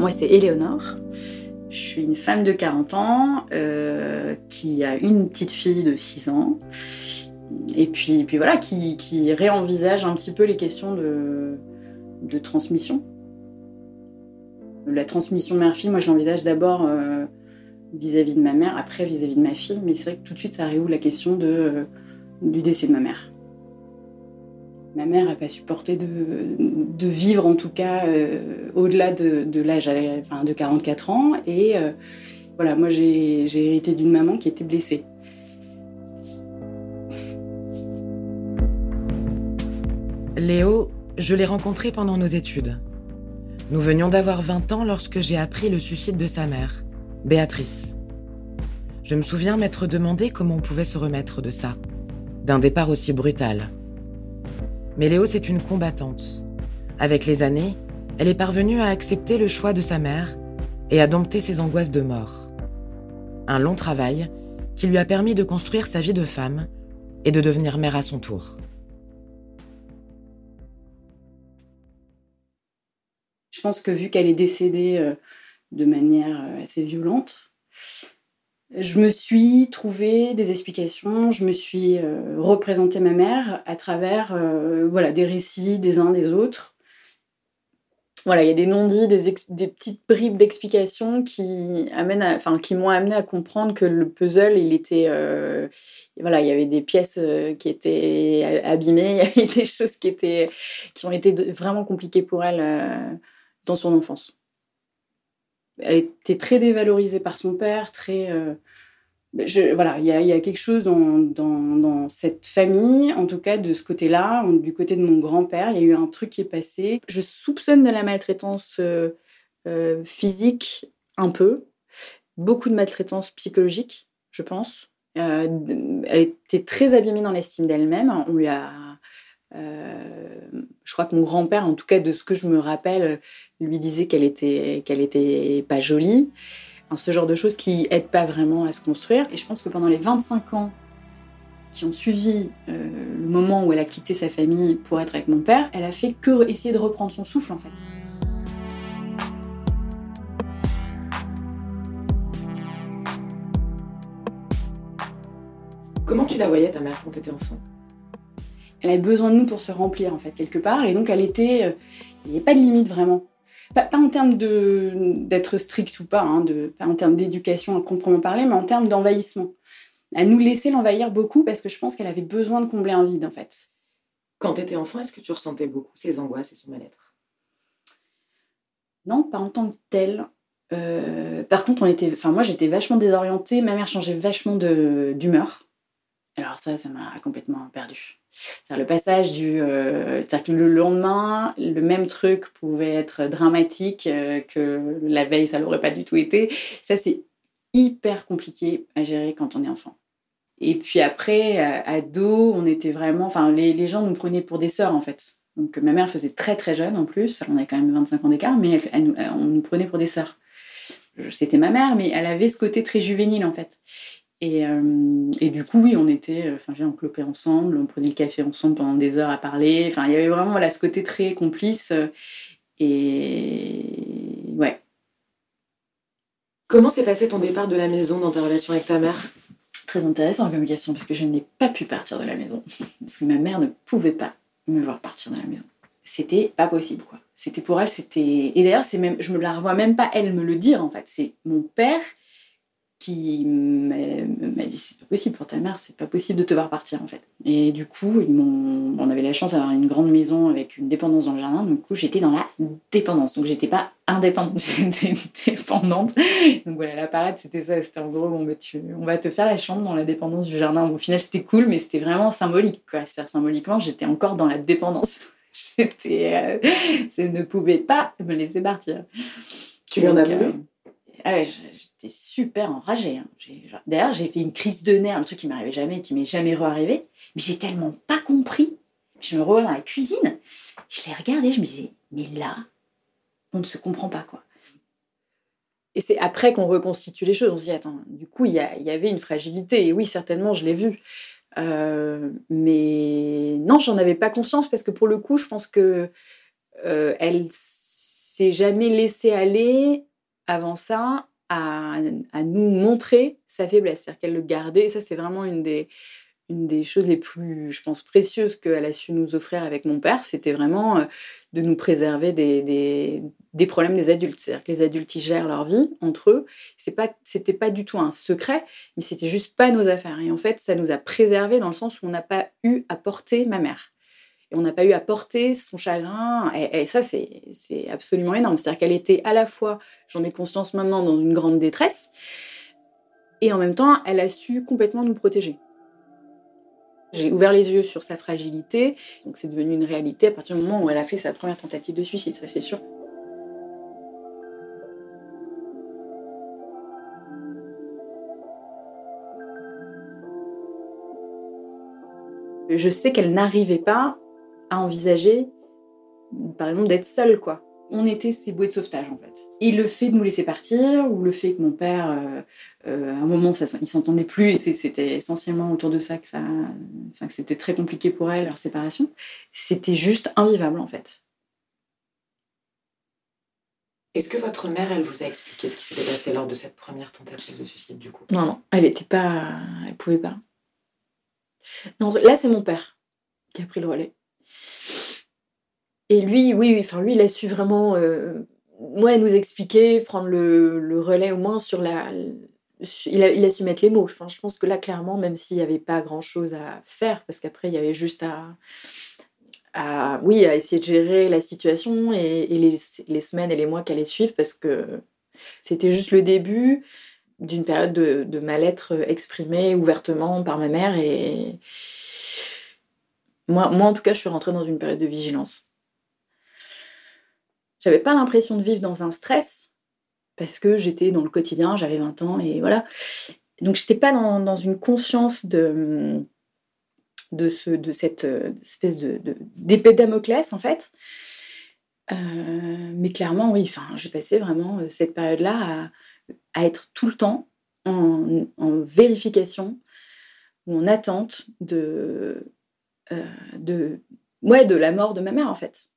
moi, c'est Éléonore. Je suis une femme de 40 ans euh, qui a une petite fille de 6 ans. Et puis, puis voilà, qui, réenvisage un petit peu les questions de, de transmission. La transmission mère-fille, moi je l'envisage d'abord euh, vis-à-vis de ma mère, après vis-à-vis de ma fille, mais c'est vrai que tout de suite ça réouvre la question de, euh, du décès de ma mère. Ma mère n'a pas supporté de, vivre, en tout cas, euh, au-delà de, de l'âge enfin, de 44 ans. Et euh, voilà, moi, j'ai hérité d'une maman qui était blessée. Léo, je l'ai rencontré pendant nos études. Nous venions d'avoir 20 ans lorsque j'ai appris le suicide de sa mère, Béatrice. Je me souviens m'être demandé comment on pouvait se remettre de ça, d'un départ aussi brutal. Mais Léo, c'est une combattante. Avec les années, elle est parvenue à accepter le choix de sa mère et à dompter ses angoisses de mort. Un long travail qui lui a permis de construire sa vie de femme et de devenir mère à son tour. Je pense que vu qu'elle est décédée euh, de manière euh, assez violente, je me suis trouvé des explications, je me suis euh, représenté ma mère à travers euh, voilà, des récits des uns des autres. Voilà, il y a des non-dits, des, petites bribes d'explications qui, amènent enfin, qui m'ont amené à comprendre que le puzzle, il était. Euh, voilà, il y avait des pièces qui étaient abîmées, il y avait des choses qui, étaient, qui ont été vraiment compliquées pour elle dans son enfance elle était très dévalorisée par son père, très. Euh, je, voilà, il y, a, quelque chose dans, dans, cette famille, en tout cas de ce côté-là, du côté de mon grand-père, il y a eu un truc qui est passé. Je soupçonne de la maltraitance euh, euh, physique un peu, beaucoup de maltraitance psychologique, je pense. elle était très abîmée dans l'estime d'elle-même. On lui a je crois que mon grand-père, en tout cas de ce que je me rappelle, lui disait qu'elle était, était pas jolie. ce genre de choses qui aident pas vraiment à se construire. Et je pense que pendant les 25 ans qui ont suivi euh, le moment où elle a quitté sa famille pour être avec mon père, elle a fait que essayer de reprendre son souffle en fait. Comment tu la voyais ta mère quand tu étais enfant? Elle avait besoin de nous pour se remplir en fait quelque part et donc elle était, euh, il n'y avait pas de limite vraiment. Pas, en termes d'être strict ou pas, hein, de, pas en termes d'éducation à proprement parler, mais en termes d'envahissement. Elle nous laissait l'envahir beaucoup parce que je pense qu'elle avait besoin de combler un vide en fait. Quand tu étais enfant, est-ce que tu ressentais beaucoup ses angoisses et son mal-être? Non, pas en tant que tel. Euh, par contre, on était, enfin moi j'étais vachement désorientée, ma mère changeait vachement d'humeur. Alors ça, ça m'a complètement perdu. Le passage du... Euh, que le lendemain, le même truc pouvait être dramatique euh, que la veille, ça l'aurait pas du tout été. Ça, c'est hyper compliqué à gérer quand on est enfant. Et puis après, ado, on était vraiment... Enfin, les, les, gens nous prenaient pour des sœurs, en fait. Donc ma mère faisait très très jeune en plus, on avait quand même 25 ans d'écart, mais elle, on nous prenait pour des sœurs. C'était ma mère, mais elle avait ce côté très juvénile, en fait. Et, euh, et, du coup, oui, on était, euh, enfin, on clopait ensemble, on prenait le café ensemble pendant des heures à parler. Enfin, il y avait vraiment voilà, ce côté très complice. Euh, et ouais. Comment s'est passé ton départ de la maison dans ta relation avec ta mère? Très intéressant comme question, parce que je n'ai pas pu partir de la maison. Parce que ma mère ne pouvait pas me voir partir de la maison. C'était pas possible, quoi. C'était pour elle, c'était. Et d'ailleurs, c'est même, je me la revois même pas elle me le dire, en fait. C'est mon père qui m'a dit c'est pas possible pour ta mère, c'est pas possible de te voir partir en fait. Et du coup, ils on avait la chance d'avoir une grande maison avec une dépendance dans le jardin, donc du coup j'étais dans la dépendance, donc j'étais pas indépendante, j'étais dépendante. Donc voilà, la parade c'était ça, c'était en gros bon bah tu, on va te faire la chambre dans la dépendance du jardin. au final c'était cool, mais c'était vraiment symbolique quoi. C'est-à-dire symboliquement j'étais encore dans la dépendance. j'étais, euh, ne pouvait pas me laisser partir. Tu lui en as voulu? euh, ah j'étais super enragée. Hein. D'ailleurs, j'ai fait une crise de nerfs, un truc qui m'arrivait jamais, qui m'est jamais re-arrivé. Mais j'ai tellement pas compris. Je me revois dans la cuisine, je l'ai regardé, je me disais, mais là, on ne se comprend pas quoi. Et c'est après qu'on reconstitue les choses. On se dit, attends, du coup, il y, avait une fragilité. Et oui, certainement, je l'ai vu. Euh, mais non, j'en avais pas conscience parce que pour le coup, je pense que euh, elle s'est jamais laissée aller avant ça à, nous montrer sa faiblesse. C'est-à-dire qu'elle le gardait. Et ça, c'est vraiment une des, choses les plus, je pense, précieuses qu'elle a su nous offrir avec mon père. C'était vraiment euh, de nous préserver des, problèmes des adultes. C'est-à-dire que les adultes, ils gèrent leur vie entre eux. C'était pas du tout un secret, mais c'était juste pas nos affaires. Et en fait, ça nous a préservés dans le sens où on n'a pas eu à porter ma mère. Et on n'a pas eu à porter son chagrin. Et, ça, c'est, c'est absolument énorme. C'est-à-dire qu'elle était à la fois, j'en ai conscience maintenant, dans une grande détresse, et en même temps, elle a su complètement nous protéger. J'ai ouvert les yeux sur sa fragilité, donc c'est devenu une réalité à partir du moment où elle a fait sa première tentative de suicide, ça c'est sûr. Je sais qu'elle n'arrivait pas à envisager, par exemple, d'être seule, quoi. On était ses bouées de sauvetage, en fait. Et le fait de nous laisser partir, ou le fait que mon père, euh, euh, à un moment, ça, il s'entendait plus, et c'était essentiellement autour de ça que ça, enfin, que c'était très compliqué pour elle, leur séparation, c'était juste invivable, en fait. Est-ce que votre mère, elle vous a expliqué ce qui s'était passé lors de cette première tentative de suicide, du coup? Non, non, elle n'était pas, elle pouvait pas. Non, là, c'est mon père qui a pris le relais. Et lui, oui, enfin, lui, il a su vraiment euh, nous expliquer, prendre le, relais au moins sur la. Il a, su mettre les mots. Enfin, je pense que là, clairement, même s'il n'y avait pas grand-chose à faire, parce qu'après, il y avait juste à, oui, à essayer de gérer la situation et, les, semaines et les mois qui allaient suivre, parce que c'était juste le début d'une période de, de mal-être exprimée ouvertement par ma mère. Et moi, moi, en tout cas, je suis rentrée dans une période de vigilance. J'avais pas l'impression de vivre dans un stress parce que j'étais dans le quotidien, j'avais 20 ans et voilà. Donc, j'étais pas dans, une conscience de, de, ce, de cette espèce de, d'épée de Damoclès, en fait. Euh, mais clairement, oui, enfin, j'ai passé vraiment cette période-là à à être tout le temps en, vérification ou en attente de, euh, de, ouais, de la mort de ma mère, en fait.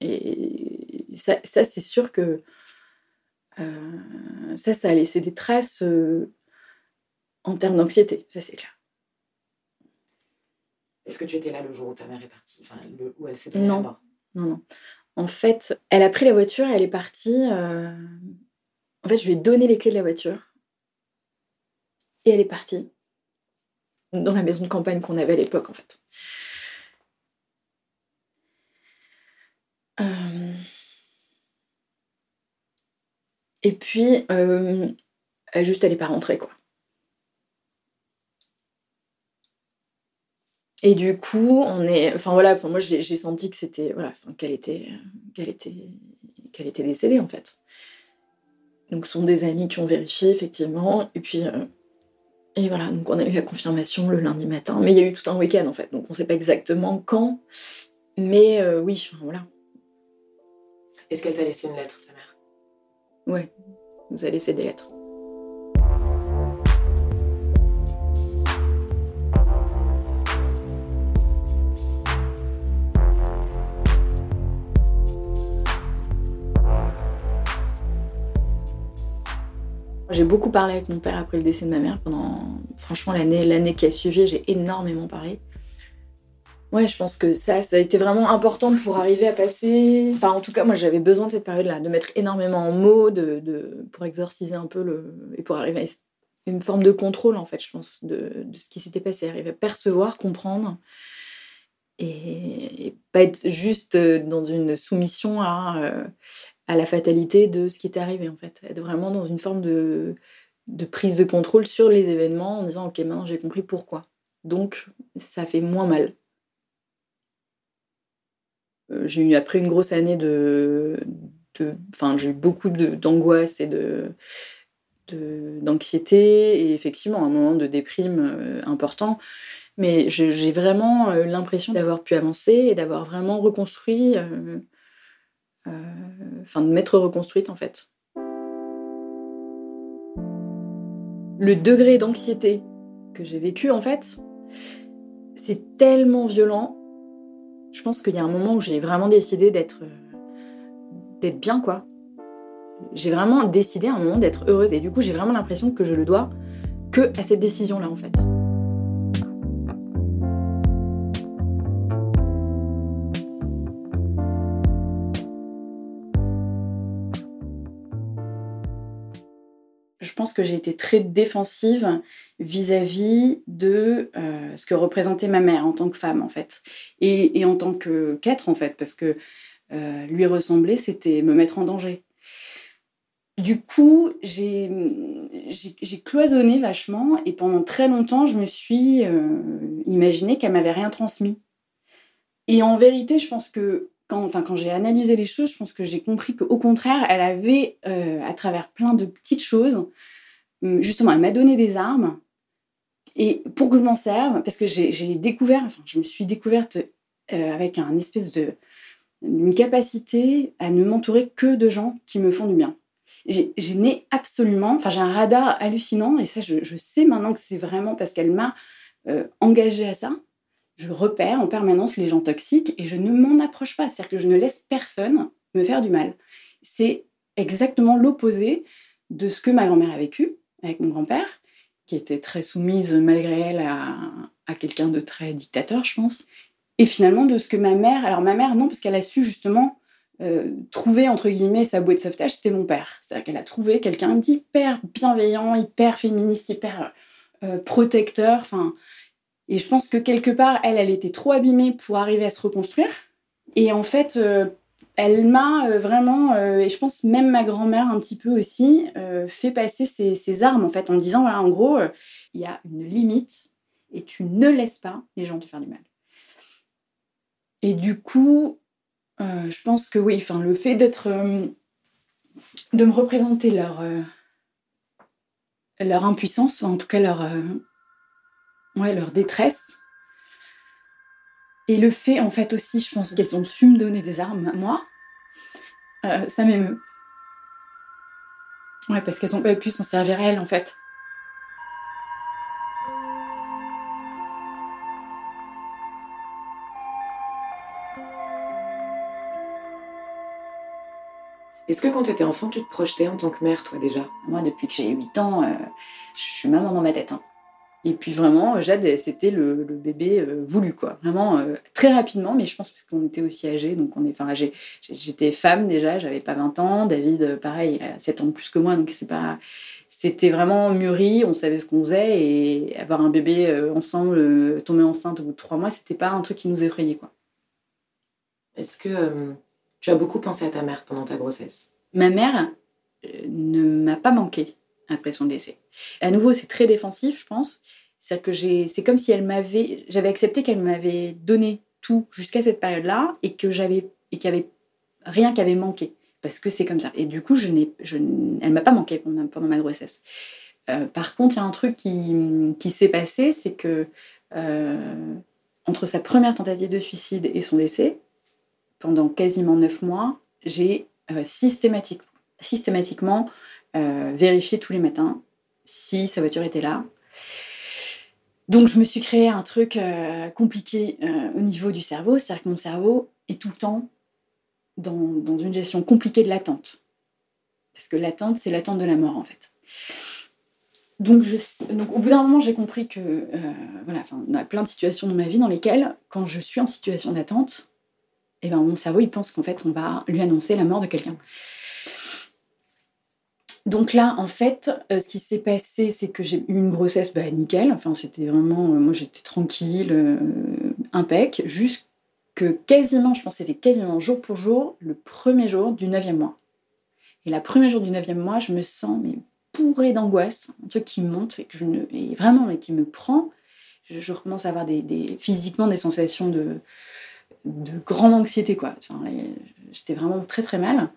Et ça, ça c'est sûr que euh, ça, ça a laissé des traces euh, en termes d'anxiété, ça c'est clair. Est-ce que tu étais là le jour où ta mère est partie, enfin, le, où elle s'est donnée non. mort Non, non. En fait, elle a pris la voiture et elle est partie en fait, je lui ai donné les clés de la voiture. Et elle est partie. Dans la maison de campagne qu'on avait à l'époque, en fait. Euh... Et puis, euh, juste, elle n'est pas rentrée, quoi. Et du coup, on est. Enfin voilà, enfin, moi j'ai senti que c'était. Voilà, qu'elle était, qu'elle était, qu'elle était décédée en fait. Donc, ce sont des amis qui ont vérifié, effectivement. Et puis, euh, et voilà, donc on a eu la confirmation le lundi matin. Mais il y a eu tout un week-end, en fait. Donc, on ne sait pas exactement quand. Mais oui, voilà. Est-ce qu'elle t'a laissé une lettre, ta mère? Ouais, elle nous a laissé des lettres. J'ai beaucoup parlé avec mon père après le décès de ma mère pendant, franchement, l'année, l'année qui a suivi, j'ai énormément parlé. Ouais, je pense que ça, ça a été vraiment important pour arriver à passer. Enfin, en tout cas, moi, j'avais besoin de cette période-là, de mettre énormément en mots, de, pour exorciser un peu le. et pour arriver à une forme de contrôle, en fait, je pense, de, ce qui s'était passé. Arriver à percevoir, comprendre. Et, pas être juste dans une soumission à, euh, à la fatalité de ce qui était arrivé en fait. Être vraiment dans une forme de prise de contrôle sur les événements en disant ok maintenant j'ai compris pourquoi. Donc ça fait moins mal. Euh, j'ai eu après une grosse année de, enfin j'ai eu beaucoup d'angoisse et de d'anxiété et effectivement un moment de déprime euh, important. Mais j'ai vraiment euh, l'impression d'avoir pu avancer et d'avoir vraiment reconstruit enfin de m'être reconstruite en fait. Le degré d'anxiété que j'ai vécu en fait, c'est tellement violent. Je pense qu'il y a un moment où j'ai vraiment décidé d'être d'être bien, quoi. J'ai vraiment décidé un moment d'être heureuse. Et du coup, j'ai vraiment l'impression que je le dois que à cette décision-là, en fait. Pense que j'ai été très défensive vis-à-vis de euh, ce que représentait ma mère en tant que femme, en fait. Et, en tant qu'être, en fait, parce que euh, lui ressembler, c'était me mettre en danger. Du coup, j'ai cloisonné vachement et pendant très longtemps, je me suis euh, imaginé qu'elle m'avait rien transmis. Et en vérité, je pense que quand, enfin, quand j'ai analysé les choses, je pense que j'ai compris qu'au contraire, elle avait, euh, à travers plein de petites choses, hum, justement, elle m'a donné des armes et pour que je m'en serve, parce que j'ai découvert, enfin, je me suis découverte euh, avec un espèce de une capacité à ne m'entourer que de gens qui me font du bien j'ai né absolument, enfin j'ai un radar hallucinant et ça je, sais maintenant que c'est vraiment parce qu'elle m'a euh, engagée à ça. Je repère en permanence les gens toxiques et je ne m'en approche pas, c'est-à-dire que je ne laisse personne me faire du mal. C'est exactement l'opposé de ce que ma grand-mère a vécu avec mon grand-père, qui était très soumise malgré elle à, à quelqu'un de très dictateur, je pense. Et finalement de ce que ma mère, alors ma mère non, parce qu'elle a su justement euh, trouver entre guillemets sa boîte de sauvetage, c'était mon père. C'est-à-dire qu'elle a trouvé quelqu'un d'hyper bienveillant, hyper féministe, hyper euh, protecteur. Enfin, et je pense que quelque part, elle, elle était trop abîmée pour arriver à se reconstruire. Et en fait, euh, elle m'a vraiment, et je pense même ma grand-mère un petit peu aussi, fait passer ses, armes en fait, en disant voilà, en gros, il y a une limite et tu ne laisses pas les gens te faire du mal. Et du coup, euh, je pense que oui, le fait d'être. Euh, de me représenter leur. Euh, leur impuissance, en tout cas leur. Ouais, leur détresse. Et le fait, en fait, aussi, je pense qu'elles ont su me donner des armes, moi, ça m'émeut. Ouais, parce qu'elles ont pas pu s'en servir elles, en fait. Est-ce que quand tu étais enfant, tu te projetais en tant que mère, toi déjà? Moi, depuis que j'ai 8 ans, euh, je suis maman dans ma tête. Hein. Et puis vraiment, Jade, c'était le, bébé euh, voulu, quoi. Vraiment euh, très rapidement, mais je pense parce qu'on était aussi âgés, donc on est, enfin. J'étais femme déjà, j'avais pas 20 ans. David, pareil, il a 7 ans de plus que moi, donc c'est pas. C'était vraiment mûri, on savait ce qu'on faisait et avoir un bébé ensemble, tomber enceinte au bout de 3 mois, c'était pas un truc qui nous effrayait, quoi. Est-ce que tu as beaucoup pensé à ta mère pendant ta grossesse? Ma mère euh, ne m'a pas manqué après son décès. À nouveau, c'est très défensif, je pense. C'est que c'est comme si elle m'avait, j'avais accepté qu'elle m'avait donné tout jusqu'à cette période-là et que j'avais et qu'il y avait rien qui avait manqué parce que c'est comme ça. Et du coup, je n'ai, je, elle m'a pas manqué pendant, pendant ma grossesse. Euh, par contre, il y a un truc qui, qui s'est passé, c'est que euh, entre sa première tentative de suicide et son décès, pendant quasiment neuf mois, j'ai euh, systématiquement euh, vérifié tous les matins si sa voiture était là. Donc je me suis créé un truc euh, compliqué au niveau du cerveau, c'est-à-dire que mon cerveau est tout le temps dans, une gestion compliquée de l'attente. Parce que l'attente, c'est l'attente de la mort en fait. Donc, au bout d'un moment, j'ai compris que, voilà, on a plein de situations dans ma vie dans lesquelles, quand je suis en situation d'attente, et ben mon cerveau il pense qu'en fait on va lui annoncer la mort de quelqu'un. Donc là, en fait, euh, ce qui s'est passé, c'est que j'ai eu une grossesse bah, nickel. Enfin, c'était vraiment, euh, moi j'étais tranquille, euh, impec, jusque quasiment, je pense que c'était quasiment jour pour jour, le premier jour du neuvième mois. Et la premier jour du neuvième mois, je me sens mais pourrée d'angoisse, un truc qui monte et que je ne, vraiment mais qui me prend. Je, je à avoir des, physiquement des sensations de, de grande anxiété, quoi. J'étais vraiment très très mal.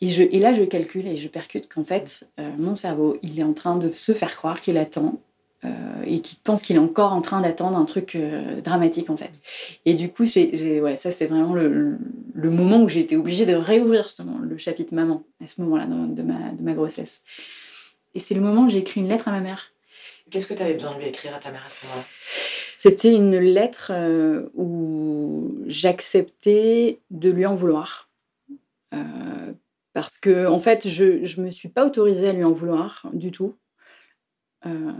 Et, je, et là, je calcule et je percute qu'en fait, euh, mon cerveau, il est en train de se faire croire qu'il attend euh, et qu'il pense qu'il est encore en train d'attendre un truc euh, dramatique, en fait. Et du coup, j'ai, ouais, ça, c'est vraiment le, le, moment où j'ai été obligée de réouvrir le chapitre maman, à ce moment-là de, ma, de ma grossesse. Et c'est le moment où j'ai écrit une lettre à ma mère. Qu'est-ce que tu avais besoin de lui écrire à ta mère à ce moment-là? C'était une lettre euh, où j'acceptais de lui en vouloir. Euh, Parce que, en fait, je ne me suis pas autorisée à lui en vouloir du tout. Euh,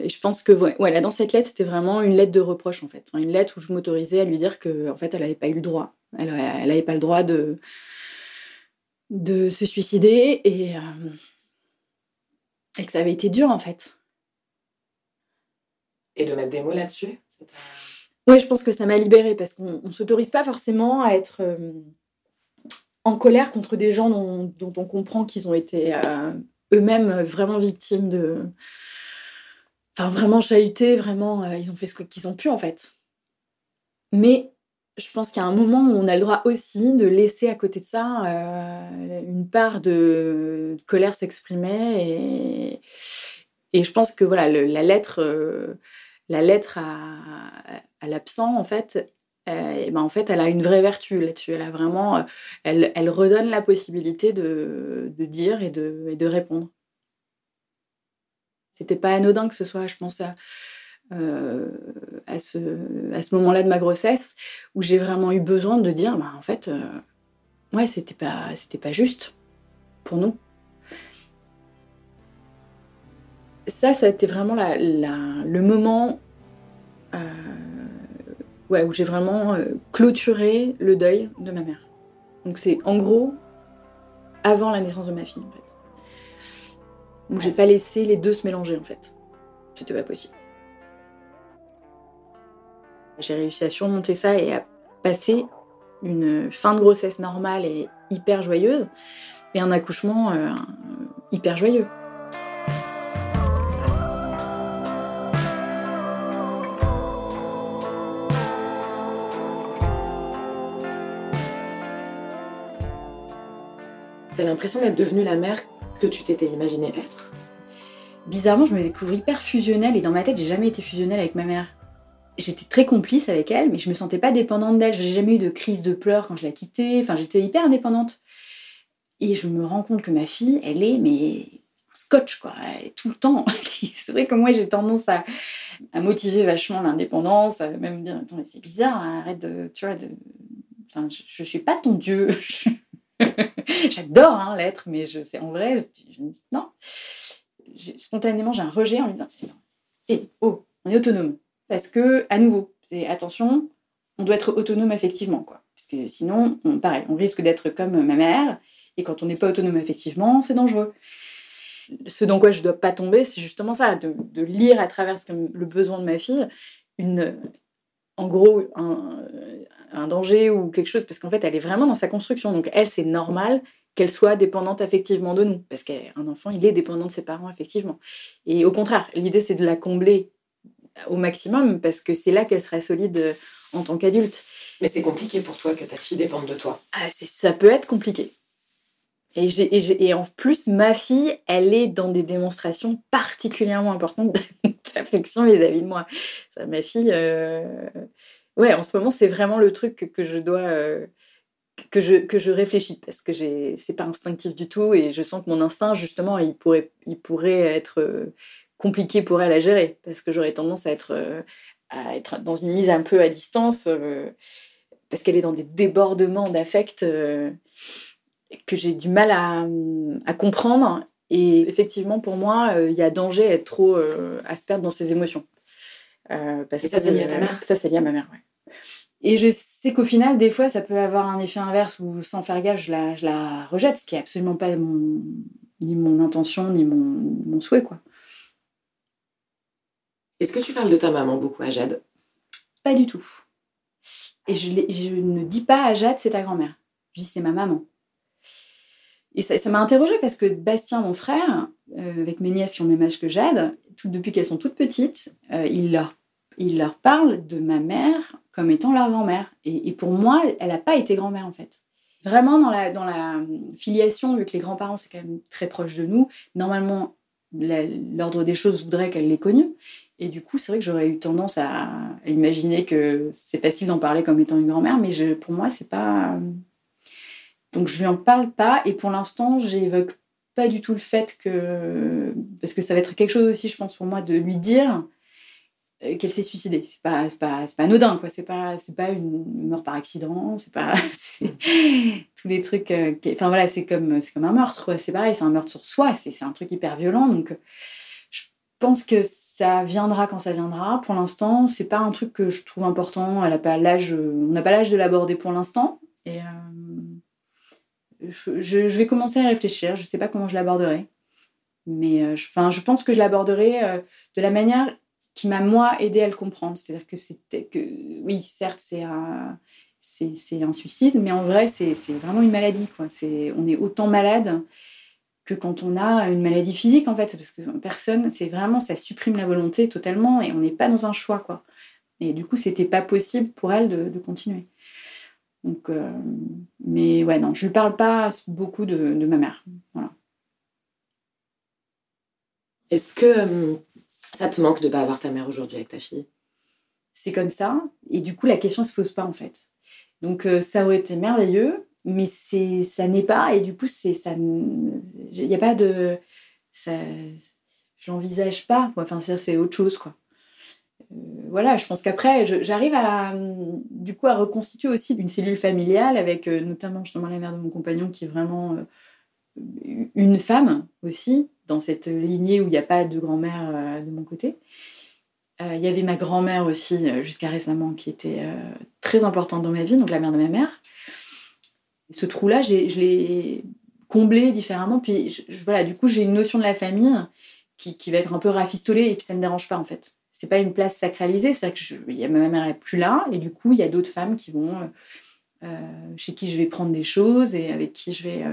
et je pense que voilà, dans cette lettre, c'était vraiment une lettre de reproche, en fait. Une lettre où je m'autorisais à lui dire qu'en en fait, elle n'avait pas eu le droit. Elle n'avait pas le droit de, se suicider et, et que ça avait été dur, en fait. Et de mettre des mots là-dessus Oui, je pense que ça m'a libérée parce qu'on ne s'autorise pas forcément à être euh, en colère contre des gens dont, on comprend qu'ils ont été euh, eux-mêmes vraiment victimes de. Enfin, vraiment chahutés, vraiment, euh, ils ont fait ce qu'ils ont pu en fait. Mais je pense qu'il y a un moment où on a le droit aussi de laisser à côté de ça une part de, colère s'exprimer. Et, et, je pense que voilà, la lettre la lettre à, l'absent, en fait, euh, ben en fait, elle a une vraie vertu là-dessus. Elle a vraiment, euh, elle, redonne la possibilité de, dire et de, répondre. C'était pas anodin que ce soit, je pense, à, euh, à ce, moment-là de ma grossesse, où j'ai vraiment eu besoin de dire, ben, en fait, ouais, c'était c'était pas juste pour nous. Ça, ça a été vraiment le moment euh, ouais, où j'ai vraiment euh, clôturé le deuil de ma mère. Donc c'est en gros avant la naissance de ma fille, en fait. Où j'ai pas laissé les deux se mélanger, en fait. C'était pas possible. J'ai réussi à surmonter ça et à passer une fin de grossesse normale et hyper joyeuse et un accouchement euh, hyper joyeux. T'as l'impression d'être devenue la mère que tu t'étais imaginée être Bizarrement, je me découvre hyper fusionnelle et dans ma tête, j'ai jamais été fusionnelle avec ma mère. J'étais très complice avec elle, mais je me sentais pas dépendante d'elle. J'ai jamais eu de crise de pleurs quand je la quittais. Enfin, j'étais hyper indépendante. Et je me rends compte que ma fille, elle est mais scotch quoi, tout le temps. c'est vrai que moi j'ai tendance à, motiver vachement l'indépendance, à même dire attends mais c'est bizarre, arrête de, tu vois, de, enfin je, je suis pas ton dieu. J'adore hein, l'être, mais je sais en vrai, je me dis non. Spontanément, j'ai un rejet en me disant Eh, oh, on est autonome. Parce que, à nouveau, attention, on doit être autonome effectivement, quoi. Parce que sinon, on, pareil, on risque d'être comme ma mère, et quand on n'est pas autonome effectivement, c'est dangereux. Ce dans quoi je ne dois pas tomber, c'est justement ça, de, lire à travers le besoin de ma fille, une, en gros, un, un danger ou quelque chose, parce qu'en fait, elle est vraiment dans sa construction. Donc, elle, c'est normal qu'elle soit dépendante affectivement de nous, parce qu'un enfant, il est dépendant de ses parents, effectivement. Et au contraire, l'idée, c'est de la combler au maximum, parce que c'est là qu'elle serait solide en tant qu'adulte. Mais c'est compliqué pour toi que ta fille dépende de toi. Ah, ça peut être compliqué. Et, en plus, ma fille, elle est dans des démonstrations particulièrement importantes d'affection vis-à-vis de moi. Ma fille, euh, ouais, en ce moment, c'est vraiment le truc que, je dois. Euh, que je, que je réfléchis parce que c'est pas instinctif du tout et je sens que mon instinct justement il pourrait, il pourrait être euh, compliqué pour elle à gérer parce que j'aurais tendance à être, à être dans une mise un peu à distance parce qu'elle est dans des débordements d'affect que j'ai du mal à, à, comprendre et effectivement pour moi il y a danger à être trop à se perdre dans ses émotions parce et ça c'est lié à ta mère ça c'est lié à ma mère ouais et je sais qu'au final, des fois, ça peut avoir un effet inverse où, sans faire gaffe, je la, je la rejette, ce qui n'est absolument pas mon, ni mon intention, ni mon, mon souhait. quoi. Est-ce que tu parles de ta maman beaucoup à Jade? Pas du tout. Et je, je, ne dis pas à Jade, c'est ta grand-mère. Je dis, c'est ma maman. Et ça m'a interrogée parce que Bastien, mon frère, euh, avec mes nièces qui ont le même âge que Jade, depuis qu'elles sont toutes petites, euh, il leur il leur parle de ma mère comme étant leur grand-mère. Et, pour moi, elle n'a pas été grand-mère en fait. Vraiment dans la, dans la filiation, vu que les grands-parents c'est quand même très proche de nous, normalement l'ordre des choses voudrait qu'elle les connue. Et du coup, c'est vrai que j'aurais eu tendance à, imaginer que c'est facile d'en parler comme étant une grand-mère, mais pour moi, c'est pas. Donc je lui en parle pas, et pour l'instant, j'évoque pas du tout le fait que. Parce que ça va être quelque chose aussi, je pense, pour moi, de lui dire euh, qu'elle s'est suicidée. C'est pas, pas, pas anodin, quoi. C'est pas, c'est pas une mort par accident. C'est pas tous les trucs. Euh, enfin voilà, c'est comme, c'est comme un meurtre. C'est pareil, c'est un meurtre sur soi. C'est, un truc hyper violent. Donc, je pense que ça viendra quand ça viendra. Pour l'instant, c'est pas un truc que je trouve important. Elle a pas l'âge, on n'a pas l'âge de l'aborder pour l'instant. Et je, vais commencer à réfléchir. Je sais pas comment je l'aborderai. Mais je, je pense que je l'aborderai de la manière qui m'a moi aidé à le comprendre. C'est-à-dire que que oui, certes c'est un c'est un suicide, mais en vrai c'est vraiment une maladie on est autant malade que quand on a une maladie physique en fait, parce que personne, c'est vraiment ça supprime la volonté totalement et on n'est pas dans un choix quoi. Et du coup c'était pas possible pour elle de continuer. Donc, euh, mais ouais non, je lui parle pas beaucoup de, de ma mère. Voilà. Est-ce que euh, ça te manque de pas avoir ta mère aujourd'hui avec ta fille? C'est comme ça. Et du coup, la question ne se pose pas en fait. Donc euh, ça aurait été merveilleux, mais c'est ça n'est pas. Et du coup, c'est ça. Il n'y a pas de. Ça, je l'envisage pas. Enfin, c'est autre chose quoi. Euh, voilà, je pense qu'après, j'arrive à du coup à reconstituer aussi une cellule familiale avec euh, notamment justement la mère de mon compagnon qui est vraiment une femme aussi, dans cette lignée où il n'y a pas de grand-mère euh, de mon côté. Euh, il y avait ma grand-mère aussi, euh, jusqu'à récemment, qui était très importante dans ma vie, donc la mère de ma mère. Ce trou-là, je l'ai comblé différemment. Puis je, voilà, du coup, j'ai une notion de la famille qui, qui, va être un peu rafistolée et puis ça ne me dérange pas en fait. C'est pas une place sacralisée, c'est que je, y a, ma mère n'est plus là et du coup, il y a d'autres femmes qui vont, chez qui je vais prendre des choses et avec qui je vais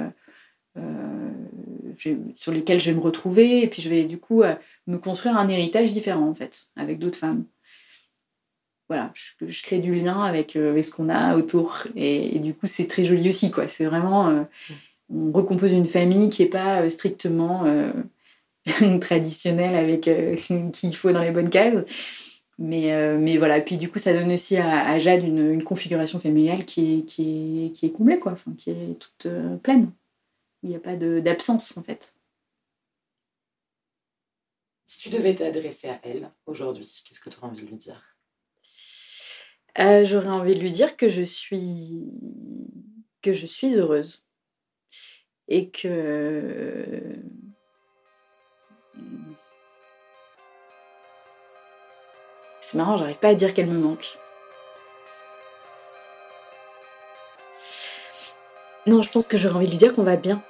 euh, sur lesquels je vais me retrouver et puis je vais du coup euh, me construire un héritage différent en fait avec d'autres femmes. Voilà je, crée du lien avec, euh, avec ce qu'on a autour et, du coup c'est très joli aussi quoi. C'est vraiment on recompose une famille qui est pas strictement traditionnelle avec qui il faut dans les bonnes cases. Mais, mais voilà, puis du coup, ça donne aussi à, Jade une, une, configuration familiale qui est, qui est, qui est comblée, quoi, enfin, qui est toute pleine. Il n'y a pas d'absence, en fait. Si tu devais t'adresser à elle aujourd'hui, qu'est-ce que tu aurais envie de lui dire? Euh, J'aurais envie de lui dire que je suis que je suis heureuse. Et que c'est marrant, j'arrive pas à dire qu'elle me manque. Non, je pense que j'aurais envie de lui dire qu'on va bien.